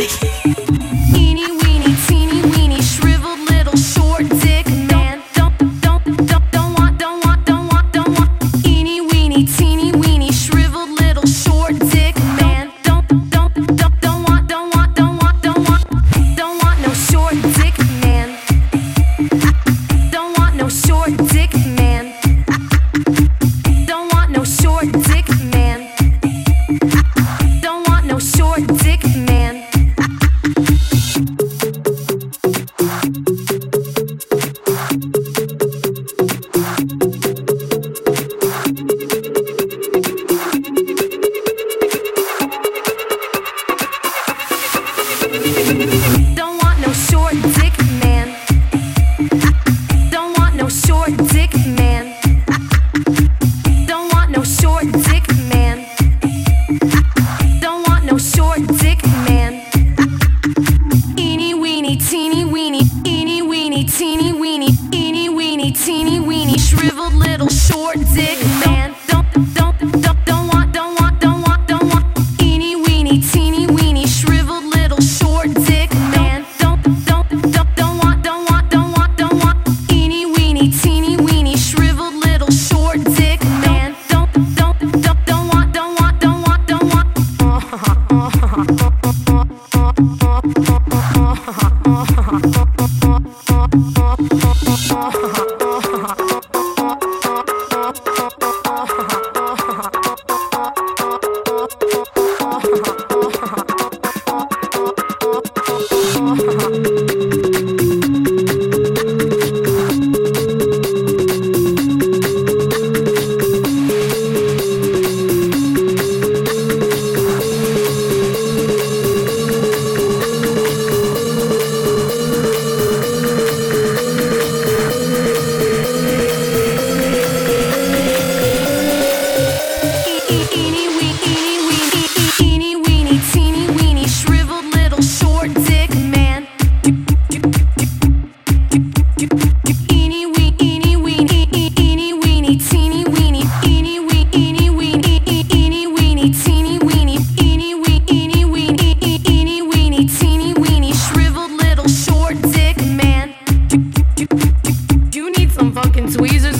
Thank you. weeny, teeny weeny, teeny weeny, shriveled little short dick man. tweezers